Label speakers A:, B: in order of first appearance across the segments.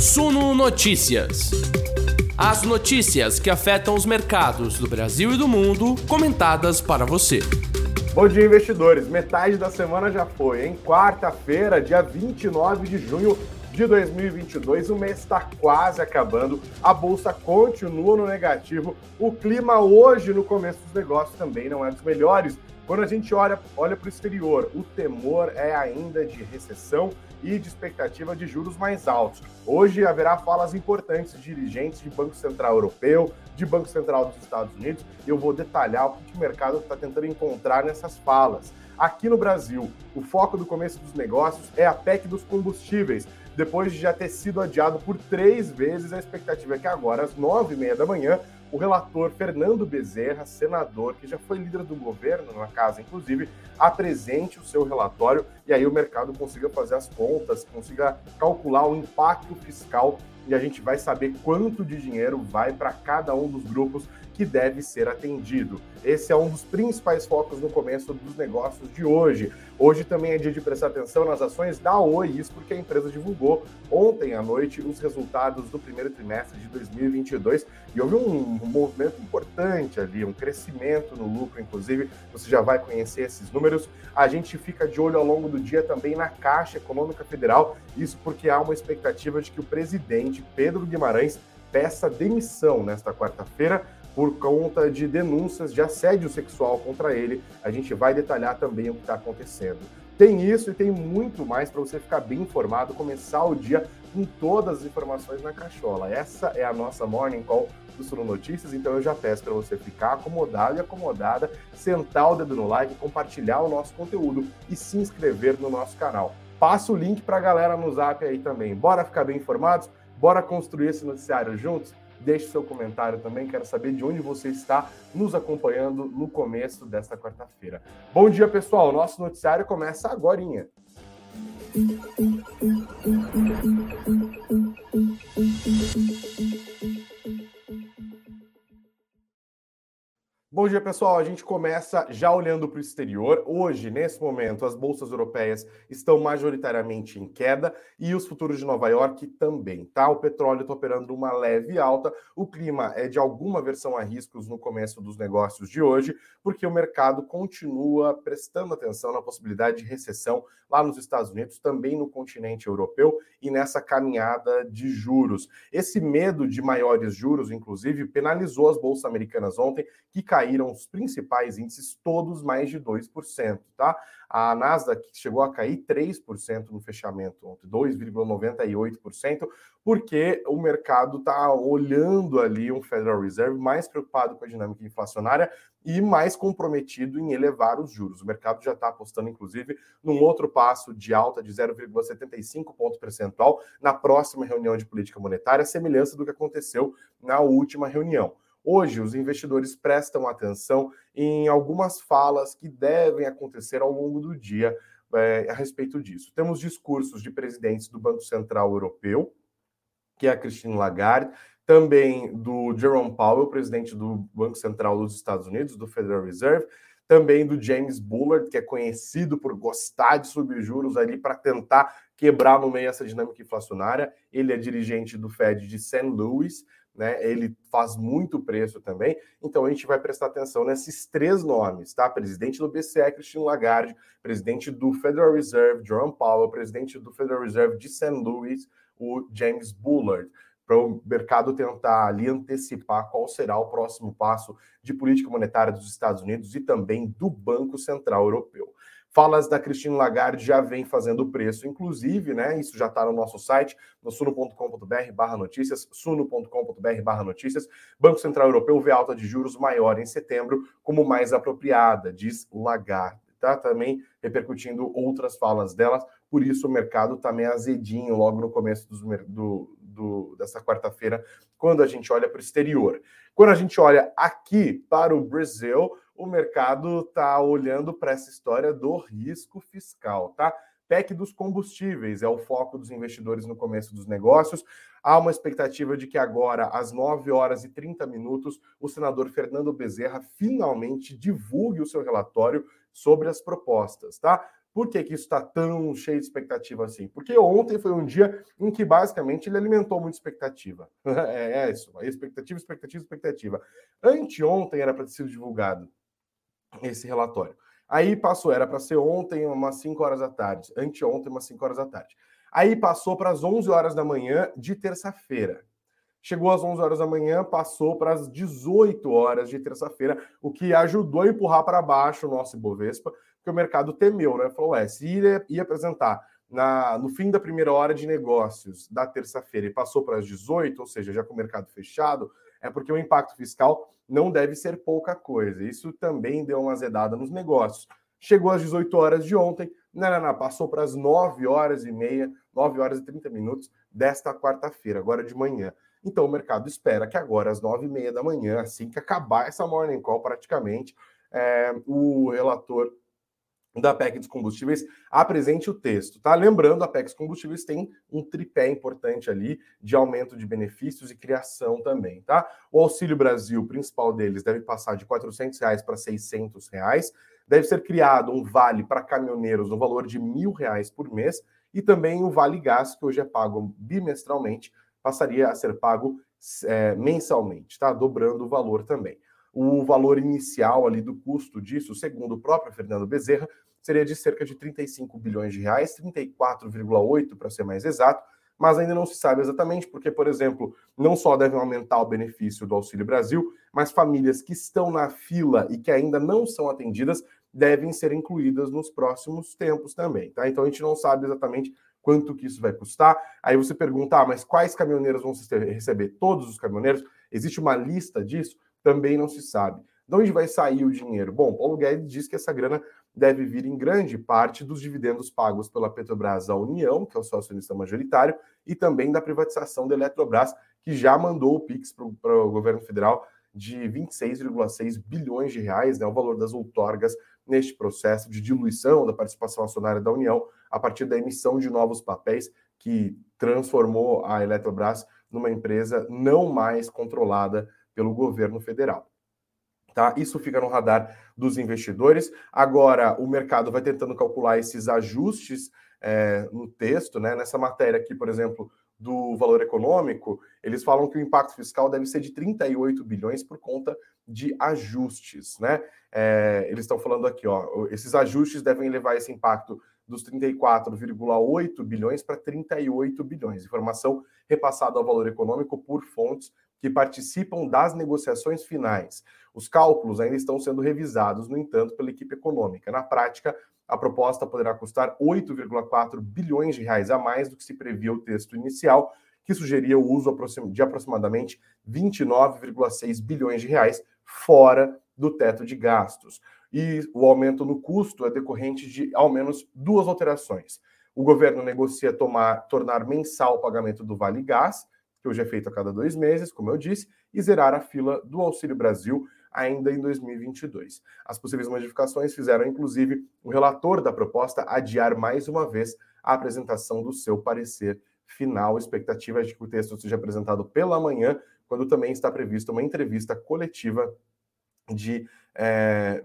A: Suno Notícias. As notícias que afetam os mercados do Brasil e do mundo, comentadas para você.
B: Bom dia, investidores. Metade da semana já foi, em quarta-feira, dia 29 de junho de 2022. O mês está quase acabando, a bolsa continua no negativo. O clima hoje, no começo dos negócios, também não é dos melhores. Quando a gente olha, olha para o exterior, o temor é ainda de recessão e de expectativa de juros mais altos. Hoje haverá falas importantes de dirigentes de Banco Central Europeu, de Banco Central dos Estados Unidos, eu vou detalhar o que o mercado está tentando encontrar nessas falas. Aqui no Brasil, o foco do começo dos negócios é a PEC dos combustíveis, depois de já ter sido adiado por três vezes, a expectativa é que agora, às nove e meia da manhã, o relator Fernando Bezerra, senador, que já foi líder do governo na casa, inclusive, apresente o seu relatório e aí o mercado consiga fazer as contas, consiga calcular o impacto fiscal e a gente vai saber quanto de dinheiro vai para cada um dos grupos que deve ser atendido. Esse é um dos principais focos no começo dos negócios de hoje. Hoje também é dia de prestar atenção nas ações da Oi, isso porque a empresa divulgou ontem à noite os resultados do primeiro trimestre de 2022 e houve um, movimento importante ali, um crescimento no lucro, inclusive. Você já vai conhecer esses números. A gente fica de olho ao longo do dia também na Caixa Econômica Federal, isso porque há uma expectativa de que o presidente Pedro Guimarães peça demissão nesta quarta-feira por conta de denúncias de assédio sexual contra ele. A gente vai detalhar também o que está acontecendo. Tem isso e tem muito mais para você ficar bem informado, começar o dia com todas as informações na cachola. Essa é a nossa Morning Call do Suno Notícias, então eu já peço para você ficar acomodado e acomodada, sentar o dedo no like, compartilhar o nosso conteúdo e se inscrever no nosso canal. Passa o link para a galera no zap aí também. Bora ficar bem informados? Bora construir esse noticiário juntos? Deixe seu comentário também, quero saber de onde você está nos acompanhando no começo desta quarta-feira. Bom dia, pessoal. Nosso noticiário começa agora. Bom dia, pessoal. A gente começa já olhando para o exterior. Hoje, nesse momento, as bolsas europeias estão majoritariamente em queda e os futuros de Nova York também, tá? O petróleo está operando uma leve alta. O clima é de alguma versão a riscos no começo dos negócios de hoje, porque o mercado continua prestando atenção na possibilidade de recessão lá nos Estados Unidos, também no continente europeu e nessa caminhada de juros. Esse medo de maiores juros, inclusive, penalizou as bolsas americanas ontem, que caíram caíram os principais índices, todos mais de 2%, tá? A Nasdaq chegou a cair 3% no fechamento ontem, 2,98%, porque o mercado está olhando ali um Federal Reserve mais preocupado com a dinâmica inflacionária e mais comprometido em elevar os juros. O mercado já está apostando, inclusive, num outro passo de alta de 0,75 ponto percentual na próxima reunião de política monetária, semelhança do que aconteceu na última reunião. Hoje, os investidores prestam atenção em algumas falas que devem acontecer ao longo do dia é, a respeito disso. Temos discursos de presidentes do Banco Central Europeu, que é a Christine Lagarde, também do Jerome Powell, presidente do Banco Central dos Estados Unidos, do Federal Reserve, também do James Bullard, que é conhecido por gostar de subir juros ali para tentar quebrar no meio essa dinâmica inflacionária. Ele é dirigente do Fed de St. Louis, né? Ele faz muito preço também. Então a gente vai prestar atenção nesses três nomes, tá? Presidente do BCE, Christine Lagarde, presidente do Federal Reserve, Jerome Powell, presidente do Federal Reserve de St. Louis, o James Bullard, para o mercado tentar ali antecipar qual será o próximo passo de política monetária dos Estados Unidos e também do Banco Central Europeu. Falas da Cristina Lagarde já vem fazendo preço, inclusive, né? Isso já está no nosso site, no suno.com.br barra notícias, suno.com.br barra notícias. Banco Central Europeu vê alta de juros maior em setembro como mais apropriada, diz Lagarde. Tá também repercutindo outras falas delas, por isso o mercado está meio azedinho logo no começo do, do, do dessa quarta-feira, quando a gente olha para o exterior. Quando a gente olha aqui para o Brasil, o mercado está olhando para essa história do risco fiscal, tá? PEC dos combustíveis é o foco dos investidores no começo dos negócios. Há uma expectativa de que agora, às 9 horas e 30 minutos, o senador Fernando Bezerra finalmente divulgue o seu relatório sobre as propostas, tá? Por que, que isso está tão cheio de expectativa assim? Porque ontem foi um dia em que basicamente ele alimentou muita expectativa. é, é isso, expectativa, expectativa, expectativa. Anteontem era para ter sido divulgado esse relatório. Aí passou, era para ser ontem, umas 5 horas da tarde. Anteontem, umas 5 horas da tarde. Aí passou para as 11 horas da manhã de terça-feira. Chegou às 11 horas da manhã, passou para as 18 horas de terça-feira, o que ajudou a empurrar para baixo o nosso Ibovespa, porque o mercado temeu, né? Falou, é, se ia, ia apresentar na, no fim da primeira hora de negócios da terça-feira e passou para as 18, ou seja, já com o mercado fechado, é porque o impacto fiscal não deve ser pouca coisa. Isso também deu uma azedada nos negócios. Chegou às 18 horas de ontem, não, não, não, passou para as 9 horas e meia, 9 horas e 30 minutos desta quarta-feira, agora de manhã. Então o mercado espera que agora, às 9 e meia da manhã, assim que acabar essa morning call praticamente, é, o relator da PEC dos combustíveis apresente o texto, tá? Lembrando, a PEC dos combustíveis tem um tripé importante ali de aumento de benefícios e criação também, tá? O Auxílio Brasil, principal deles, deve passar de 400 reais para 600 reais. Deve ser criado um vale para caminhoneiros no valor de R$ 1.000 por mês e também o Vale Gás, que hoje é pago bimestralmente, passaria a ser pago é, mensalmente, tá? Dobrando o valor também. O valor inicial ali do custo disso, segundo o próprio Fernando Bezerra, seria de cerca de 35 bilhões de reais, 34,8 para ser mais exato, mas ainda não se sabe exatamente, porque, por exemplo, não só devem aumentar o benefício do Auxílio Brasil, mas famílias que estão na fila e que ainda não são atendidas devem ser incluídas nos próximos tempos também, tá? Então a gente não sabe exatamente quanto que isso vai custar. Aí você pergunta, ah, mas quais caminhoneiros vão receber? Todos os caminhoneiros? Existe uma lista disso? Também não se sabe. De onde vai sair o dinheiro? Bom, Paulo Guedes diz que essa grana deve vir em grande parte dos dividendos pagos pela Petrobras à União, que é o seu acionista majoritário, e também da privatização da Eletrobras, que já mandou o PIX para o governo federal de 26,6 bilhões de reais, né, o valor das outorgas neste processo de diluição da participação acionária da União a partir da emissão de novos papéis que transformou a Eletrobras numa empresa não mais controlada pelo governo federal. Tá? Isso fica no radar dos investidores. Agora, o mercado vai tentando calcular esses ajustes é, no texto, né? Nessa matéria aqui, por exemplo, do valor econômico, eles falam que o impacto fiscal deve ser de 38 bilhões por conta de ajustes, né? É, eles estão falando aqui, ó, esses ajustes devem levar esse impacto dos 34,8 bilhões para 38 bilhões. Informação repassada ao valor econômico por fontes que participam das negociações finais. Os cálculos ainda estão sendo revisados, no entanto, pela equipe econômica. Na prática, a proposta poderá custar 8,4 bilhões de reais a mais do que se previa o texto inicial, que sugeria o uso de aproximadamente 29,6 bilhões de reais fora do teto de gastos. E o aumento no custo é decorrente de ao menos duas alterações. O governo negocia tomar, tornar mensal o pagamento do Vale Gás, que hoje é feito a cada dois meses, como eu disse, e zerar a fila do Auxílio Brasil ainda em 2022. As possíveis modificações fizeram, inclusive, o relator da proposta adiar mais uma vez a apresentação do seu parecer final. Expectativa de que o texto seja apresentado pela manhã, quando também está prevista uma entrevista coletiva de é,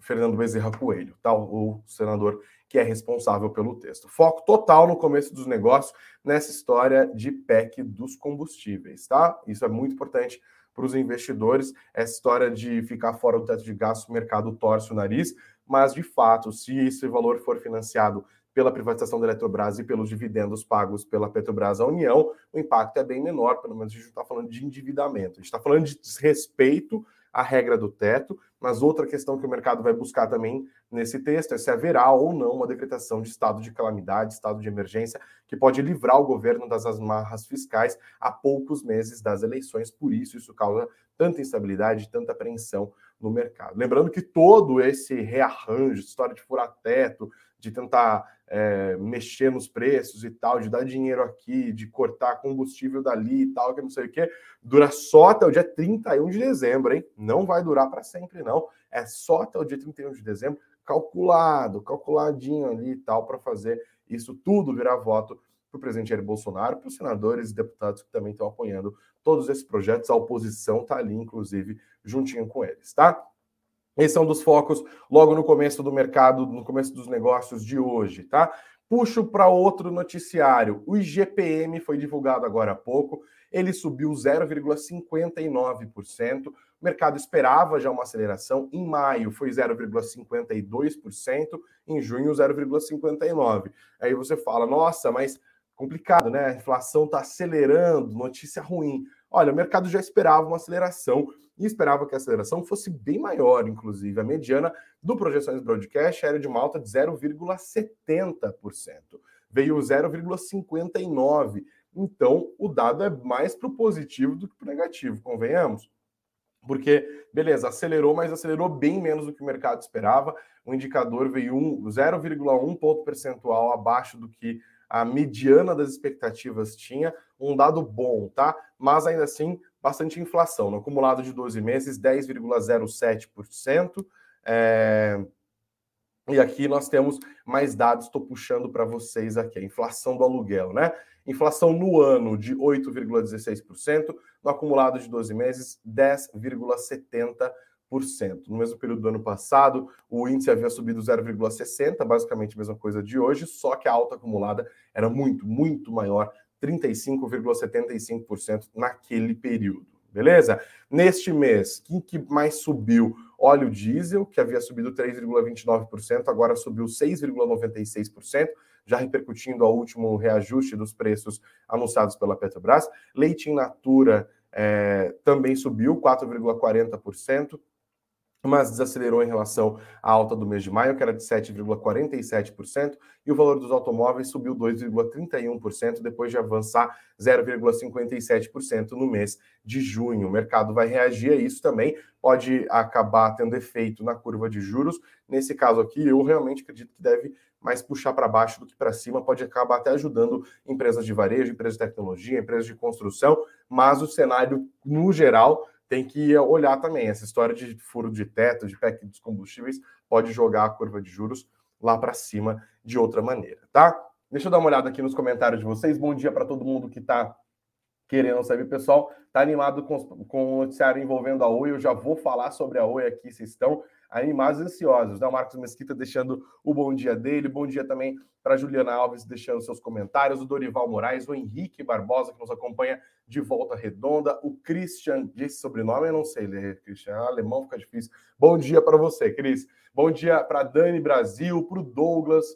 B: Fernando Bezerra Coelho, tá? o senador que é responsável pelo texto. Foco total no começo dos negócios nessa história de PEC dos combustíveis, tá? Isso é muito importante para os investidores. Essa história de ficar fora do teto de gastos, o mercado torce o nariz, mas de fato, se esse valor for financiado pela privatização da Eletrobras e pelos dividendos pagos pela Petrobras à União, o impacto é bem menor, pelo menos a gente não está falando de endividamento, a gente está falando de desrespeito à regra do teto, mas outra questão que o mercado vai buscar também nesse texto é se haverá ou não uma decretação de estado de calamidade, estado de emergência, que pode livrar o governo das amarras fiscais a poucos meses das eleições, por isso isso causa tanta instabilidade, tanta apreensão no mercado. Lembrando que todo esse rearranjo, história de furar teto, de tentar é, mexer nos preços e tal, de dar dinheiro aqui, de cortar combustível dali e tal, que não sei o que, dura só até o dia 31 de dezembro, hein? Não vai durar para sempre, não. É só até o dia 31 de dezembro, calculado, calculadinho ali e tal, para fazer isso tudo virar voto para o presidente Jair Bolsonaro, para os senadores e deputados que também estão apoiando todos esses projetos. A oposição está ali, inclusive, juntinho com eles, tá? Esse é um dos focos logo no começo do mercado, no começo dos negócios de hoje, tá? Puxo para outro noticiário. O IGPM foi divulgado agora há pouco. Ele subiu 0,59%. O mercado esperava já uma aceleração. Em maio foi 0,52%, em junho 0,59%. Aí você fala, nossa, mas complicado, né? A inflação está acelerando, notícia ruim. Olha, o mercado já esperava uma aceleração e esperava que a aceleração fosse bem maior, inclusive. A mediana do Projeções Broadcast era de uma alta de 0,70%. Veio 0,59%. Então, o dado é mais para o positivo do que para o negativo, convenhamos? Porque, beleza, acelerou, mas acelerou bem menos do que o mercado esperava. O indicador veio um, 0,1 ponto percentual abaixo do que a mediana das expectativas tinha. Um dado bom, tá? Mas ainda assim, bastante inflação. No acumulado de 12 meses, 10,07%. É... E aqui nós temos mais dados, estou puxando para vocês aqui, a inflação do aluguel, né? Inflação no ano de 8,16%, no acumulado de 12 meses, 10,70%. No mesmo período do ano passado, o índice havia subido 0,60%, basicamente a mesma coisa de hoje, só que a alta acumulada era muito, muito maior, 35,75% naquele período. Beleza? Neste mês, quem que mais subiu? Óleo diesel, que havia subido 3,29%, agora subiu 6,96%, já repercutindo ao último reajuste dos preços anunciados pela Petrobras. Leite in natura é, também subiu 4,40% mas desacelerou em relação à alta do mês de maio, que era de 7,47%, e o valor dos automóveis subiu 2,31%, depois de avançar 0,57% no mês de junho. O mercado vai reagir a isso também, pode acabar tendo efeito na curva de juros. Nesse caso aqui, eu realmente acredito que deve mais puxar para baixo do que para cima, pode acabar até ajudando empresas de varejo, empresas de tecnologia, empresas de construção, mas o cenário, no geral, tem que olhar também. Essa história de furo de teto, de PEC dos combustíveis, pode jogar a curva de juros lá para cima de outra maneira, tá? Deixa eu dar uma olhada aqui nos comentários de vocês. Bom dia para todo mundo que está querendo saber, pessoal. Tá animado com, com o noticiário envolvendo a Oi? Eu já vou falar sobre a Oi aqui, vocês estão animados e ansiosos. Né? O Marcos Mesquita deixando o bom dia dele. Bom dia também para Juliana Alves deixando seus comentários. O Dorival Moraes, o Henrique Barbosa, que nos acompanha de volta redonda. O Christian, esse sobrenome eu não sei ler, Christian. É alemão fica difícil. Bom dia para você, Cris. Bom dia para Dani Brasil, para o Douglas,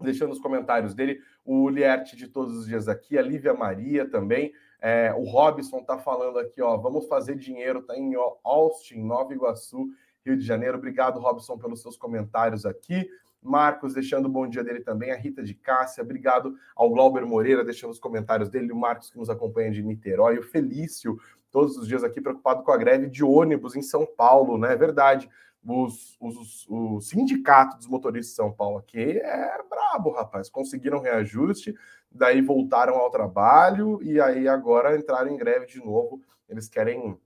B: deixando os comentários dele. O Lierte de todos os dias aqui, a Lívia Maria também. É, o Robson está falando aqui, ó, vamos fazer dinheiro, tá em Austin, Nova Iguaçu, Rio de Janeiro. Obrigado, Robson, pelos seus comentários aqui. Marcos deixando o bom dia dele também, a Rita de Cássia, obrigado ao Glauber Moreira deixando os comentários dele, o Marcos que nos acompanha de Niterói, o Felício, todos os dias aqui preocupado com a greve de ônibus em São Paulo, né? É verdade. Os, os, o sindicato dos motoristas de São Paulo aqui é brabo, rapaz. Conseguiram reajuste, daí voltaram ao trabalho e aí agora entraram em greve de novo. Eles querem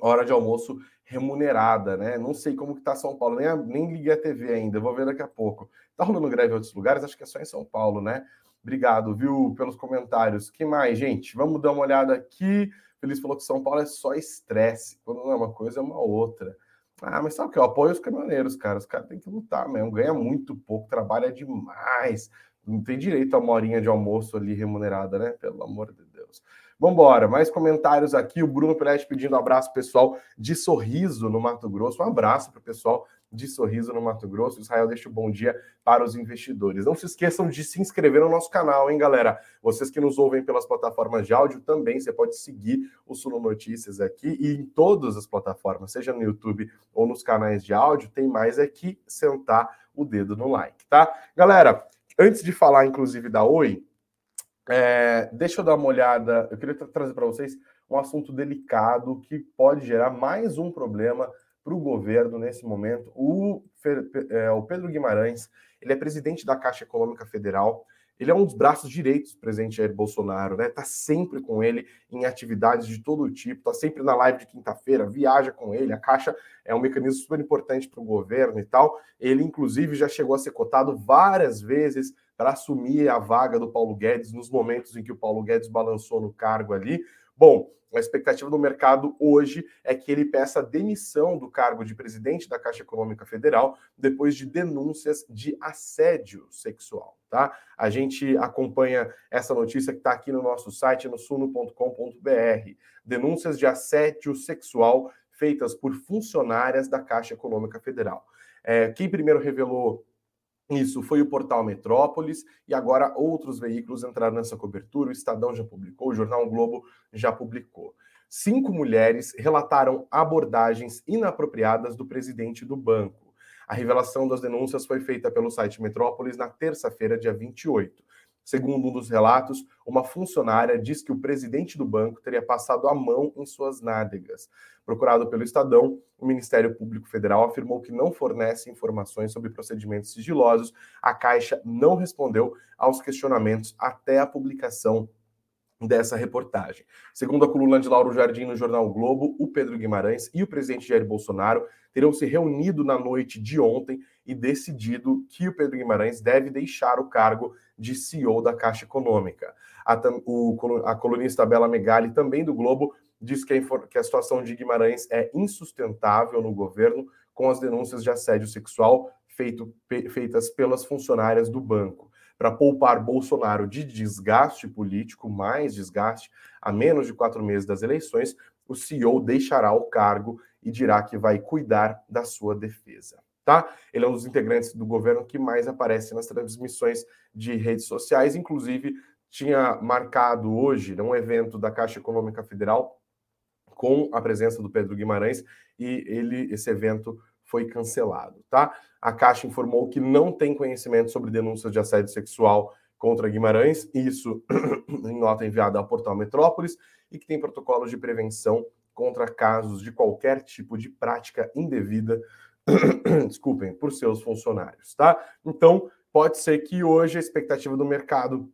B: hora de almoço remunerada, né? Não sei como que tá São Paulo, nem, nem liguei a TV ainda, vou ver daqui a pouco. Tá rolando greve em outros lugares? Acho que é só em São Paulo, né? Obrigado, viu, pelos comentários. que mais, gente? Vamos dar uma olhada aqui. Feliz falou que São Paulo é só estresse. Quando não é uma coisa, é uma outra. Ah, mas sabe o que? Eu apoio os caminhoneiros, cara. Os caras têm que lutar mesmo. Ganha muito pouco, trabalha demais. Não tem direito a uma horinha de almoço ali remunerada, né? Pelo amor de Deus. Vamos embora, mais comentários aqui. O Bruno Pelete pedindo um abraço pessoal de Sorriso no Mato Grosso. Um abraço para o pessoal de Sorriso no Mato Grosso. Israel deixa um bom dia para os investidores. Não se esqueçam de se inscrever no nosso canal, hein, galera? Vocês que nos ouvem pelas plataformas de áudio também, você pode seguir o Suno Notícias aqui e em todas as plataformas, seja no YouTube ou nos canais de áudio, tem mais aqui sentar o dedo no like, tá? Galera, antes de falar inclusive da Oi, é, deixa eu dar uma olhada. Eu queria tra trazer para vocês um assunto delicado que pode gerar mais um problema para o governo nesse momento. O, é, o, Pedro Guimarães, ele é presidente da Caixa Econômica Federal. Ele é um dos braços direitos do presidente Jair Bolsonaro, né? Tá sempre com ele em atividades de todo tipo, tá sempre na live de quinta-feira, viaja com ele. A Caixa é um mecanismo super importante para o governo e tal. Ele, inclusive, já chegou a ser cotado várias vezes para assumir a vaga do Paulo Guedes nos momentos em que o Paulo Guedes balançou no cargo ali. Bom, a expectativa do mercado hoje é que ele peça demissão do cargo de presidente da Caixa Econômica Federal depois de denúncias de assédio sexual, tá? A gente acompanha essa notícia que está aqui no nosso site, no suno.com.br. Denúncias de assédio sexual feitas por funcionárias da Caixa Econômica Federal. É, quem primeiro revelou isso foi o portal Metrópolis e agora outros veículos entraram nessa cobertura. O Estadão já publicou, o Jornal Globo já publicou. Cinco mulheres relataram abordagens inapropriadas do presidente do banco. A revelação das denúncias foi feita pelo site Metrópolis na terça-feira, dia 28. Segundo um dos relatos, uma funcionária diz que o presidente do banco teria passado a mão em suas nádegas. Procurado pelo Estadão, o Ministério Público Federal afirmou que não fornece informações sobre procedimentos sigilosos. A Caixa não respondeu aos questionamentos até a publicação dessa reportagem. Segundo a coluna de Lauro Jardim no jornal o Globo, o Pedro Guimarães e o presidente Jair Bolsonaro terão se reunido na noite de ontem e decidido que o Pedro Guimarães deve deixar o cargo de CEO da Caixa Econômica. A, o, a colunista Bela Megali, também do Globo, diz que a, que a situação de Guimarães é insustentável no governo com as denúncias de assédio sexual feito, feitas pelas funcionárias do banco para poupar Bolsonaro de desgaste político, mais desgaste, a menos de quatro meses das eleições, o CEO deixará o cargo e dirá que vai cuidar da sua defesa. Tá? Ele é um dos integrantes do governo que mais aparece nas transmissões de redes sociais, inclusive tinha marcado hoje um evento da Caixa Econômica Federal com a presença do Pedro Guimarães e ele esse evento foi cancelado, tá? A Caixa informou que não tem conhecimento sobre denúncias de assédio sexual contra Guimarães, isso em nota enviada ao portal Metrópolis, e que tem protocolos de prevenção contra casos de qualquer tipo de prática indevida, desculpem, por seus funcionários, tá? Então, pode ser que hoje a expectativa do mercado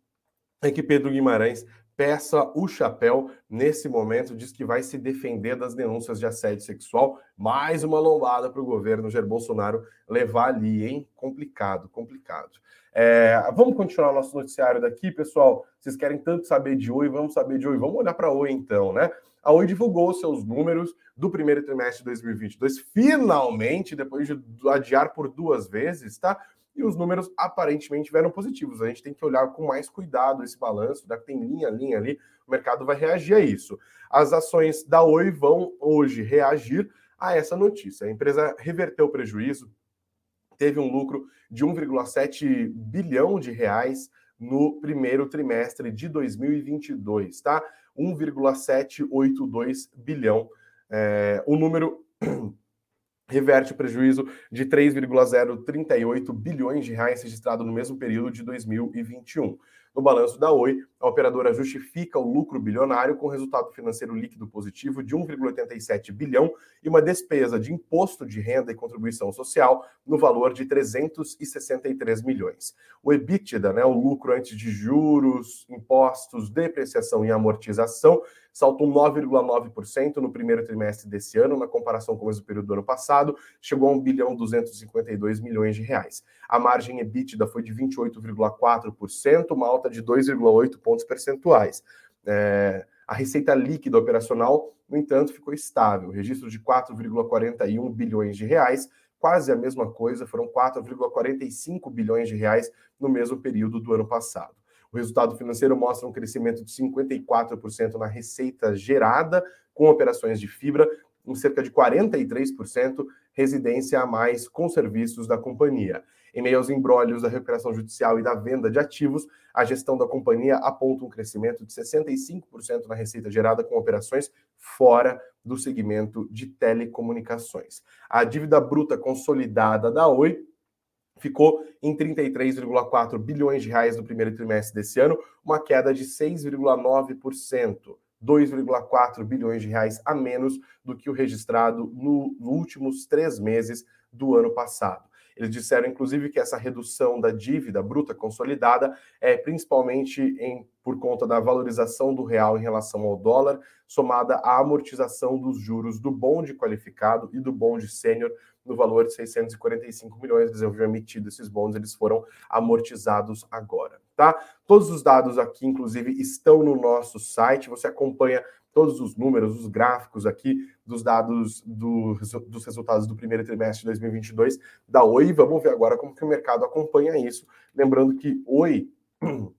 B: é que Pedro Guimarães peça o chapéu nesse momento, diz que vai se defender das denúncias de assédio sexual. Mais uma lombada para o governo Jair Bolsonaro levar ali, hein? Complicado, complicado. É, vamos continuar nosso noticiário daqui, pessoal. Vocês querem tanto saber de Oi, vamos saber de Oi. Vamos olhar para Oi então, né? A Oi divulgou seus números do primeiro trimestre de 2022, finalmente, depois de adiar por duas vezes, tá? E os números aparentemente vieram positivos. A gente tem que olhar com mais cuidado esse balanço, né? tem linha, linha ali, o mercado vai reagir a isso. As ações da Oi vão hoje reagir a essa notícia. A empresa reverteu o prejuízo, teve um lucro de 1,7 bilhão de reais no primeiro trimestre de 2022, tá? 1,782 bilhão. É, o número reverte o prejuízo de 3,038 bilhões de reais registrado no mesmo período de 2021. No balanço da Oi, a operadora justifica o lucro bilionário com resultado financeiro líquido positivo de 1,87 bilhão e uma despesa de imposto de renda e contribuição social no valor de 363 milhões. O EBITDA, né, o lucro antes de juros, impostos, depreciação e amortização, saltou 9,9% no primeiro trimestre desse ano, na comparação com o mesmo período do ano passado, chegou a 1 bilhão 252 milhões de reais. A margem EBITDA foi de 28,4%, uma alta de 2,8 pontos percentuais. É, a receita líquida operacional, no entanto, ficou estável, registro de 4,41 bilhões de reais, quase a mesma coisa, foram 4,45 bilhões de reais no mesmo período do ano passado. O resultado financeiro mostra um crescimento de 54% na receita gerada com operações de fibra, em cerca de 43% residência a mais com serviços da companhia. Em meio aos embrólios da recuperação judicial e da venda de ativos, a gestão da companhia aponta um crescimento de 65% na receita gerada com operações fora do segmento de telecomunicações. A dívida bruta consolidada da Oi ficou em 33,4 bilhões de reais no primeiro trimestre desse ano, uma queda de 6,9%. 2,4 bilhões de reais a menos do que o registrado nos no últimos três meses do ano passado. Eles disseram, inclusive, que essa redução da dívida bruta consolidada é principalmente em, por conta da valorização do real em relação ao dólar, somada à amortização dos juros do bonde qualificado e do bonde sênior no valor de 645 milhões. Eles haviam emitido esses bons, eles foram amortizados agora, tá? Todos os dados aqui, inclusive, estão no nosso site. Você acompanha todos os números, os gráficos aqui dos dados do, dos resultados do primeiro trimestre de 2022 da Oi. Vamos ver agora como que o mercado acompanha isso. Lembrando que Oi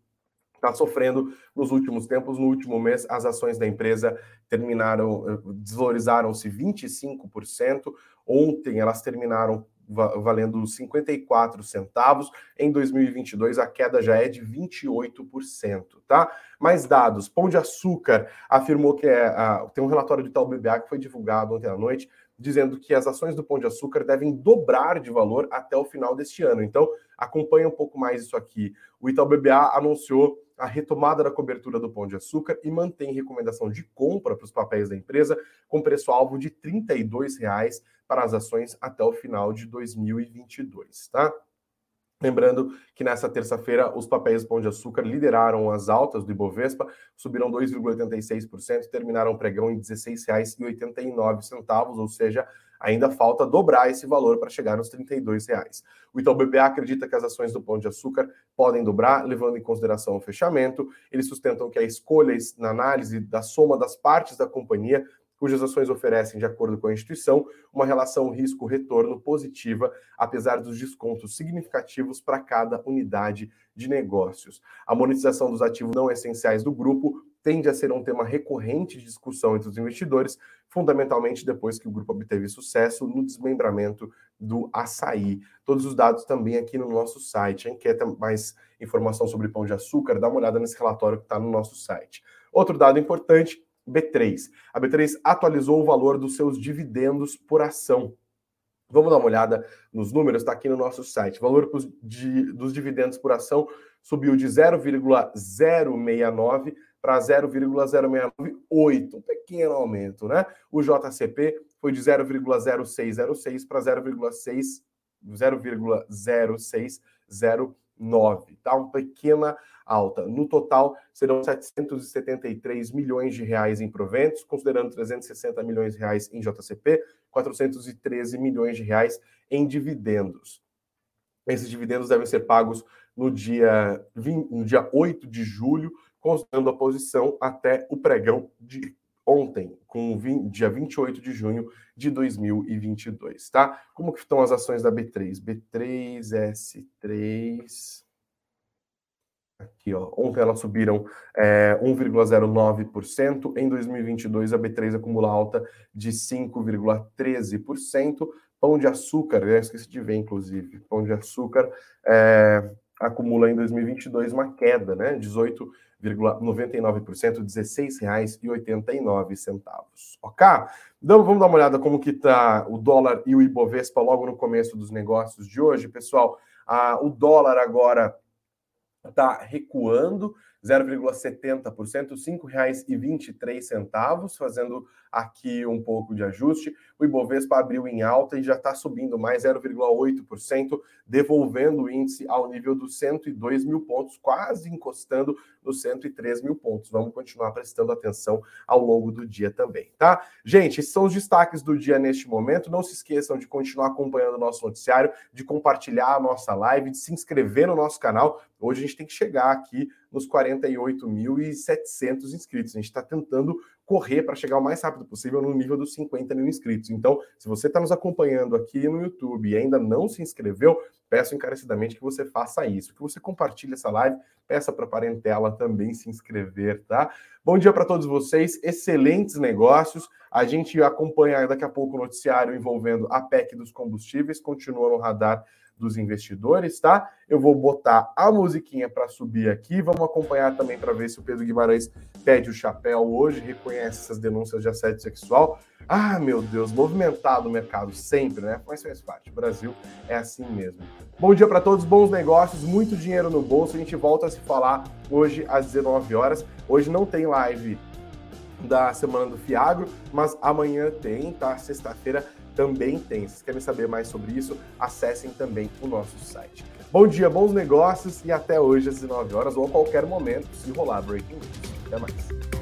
B: está sofrendo nos últimos tempos. No último mês, as ações da empresa terminaram, eh, desvalorizaram-se 25%. Ontem, elas terminaram valendo 54 centavos. Em 2022, a queda já é de 28%, tá? Mais dados. Pão de Açúcar afirmou que é, tem um relatório do Itaú BBA que foi divulgado ontem à noite, dizendo que as ações do Pão de Açúcar devem dobrar de valor até o final deste ano. Então, acompanha um pouco mais isso aqui. O Itaú BBA anunciou a retomada da cobertura do Pão de Açúcar e mantém recomendação de compra para os papéis da empresa com preço-alvo de R$ 32,00 para as ações até o final de 2022, tá? Lembrando que nessa terça-feira os papéis Pão de Açúcar lideraram as altas do Ibovespa, subiram 2,86% e terminaram o pregão em R$ 16,89, ou seja, ainda falta dobrar esse valor para chegar nos R$ 32,00. O Itaú BBA acredita que as ações do Pão de Açúcar podem dobrar, levando em consideração o fechamento. Eles sustentam que a escolha na análise da soma das partes da companhia cujas ações oferecem, de acordo com a instituição, uma relação risco-retorno positiva, apesar dos descontos significativos para cada unidade de negócios. A monetização dos ativos não essenciais do grupo tende a ser um tema recorrente de discussão entre os investidores, fundamentalmente depois que o grupo obteve sucesso no desmembramento do açaí. Todos os dados também aqui no nosso site. Quem quer ter mais informação sobre pão de açúcar, dá uma olhada nesse relatório que está no nosso site. Outro dado importante B3. A B3 atualizou o valor dos seus dividendos por ação. Vamos dar uma olhada nos números, está aqui no nosso site. O valor dos dividendos por ação subiu de 0,069 para 0,0698, um pequeno aumento, né? O JCP foi de 0,0606 para 0,0609, tá? Uma pequena alta. No total, serão 773 milhões de reais em proventos, considerando 360 milhões de reais em JCP, 413 milhões de reais em dividendos. Esses dividendos devem ser pagos no dia, 20, no dia 8 de julho, considerando a posição até o pregão de ontem, com 20, dia 28 de junho de 2022, tá? Como que estão as ações da B3? B3S3 Aqui, ó. Ontem elas subiram é, 1,09%. Em 2022, a B3 acumula alta de 5,13%. Pão de açúcar, eu esqueci de ver, inclusive. Pão de açúcar é, acumula em 2022 uma queda, né? 18,99%, R$ 16,89. Ok? Então, vamos dar uma olhada como que está o dólar e o Ibovespa logo no começo dos negócios de hoje, pessoal. Ah, o dólar agora está recuando 0,70%, R$ 5,23, fazendo aqui um pouco de ajuste. O Ibovespa abriu em alta e já está subindo mais 0,8%, devolvendo o índice ao nível dos 102 mil pontos, quase encostando nos 103 mil pontos. Vamos continuar prestando atenção ao longo do dia também, tá? Gente, esses são os destaques do dia neste momento. Não se esqueçam de continuar acompanhando o nosso noticiário, de compartilhar a nossa live, de se inscrever no nosso canal. Hoje a gente tem que chegar aqui nos 48.700 inscritos. A gente está tentando correr para chegar o mais rápido possível no nível dos 50 mil inscritos. Então, se você está nos acompanhando aqui no YouTube e ainda não se inscreveu, peço encarecidamente que você faça isso, que você compartilhe essa live, peça para a parentela também se inscrever, tá? Bom dia para todos vocês, excelentes negócios. A gente acompanha daqui a pouco o noticiário envolvendo a PEC dos combustíveis, continua no radar dos investidores, tá? Eu vou botar a musiquinha para subir aqui. Vamos acompanhar também para ver se o Pedro Guimarães pede o chapéu hoje, reconhece essas denúncias de assédio sexual. Ah, meu Deus, movimentado o mercado sempre, né? Mas faz parte. O Brasil é assim mesmo. Bom dia para todos, bons negócios, muito dinheiro no bolso. A gente volta a se falar hoje às 19 horas. Hoje não tem live da semana do Fiagro, mas amanhã tem, tá? Sexta-feira também tem. Se querem saber mais sobre isso, acessem também o nosso site. Bom dia, bons negócios e até hoje às 19 horas ou a qualquer momento, se rolar Breaking News. Até mais.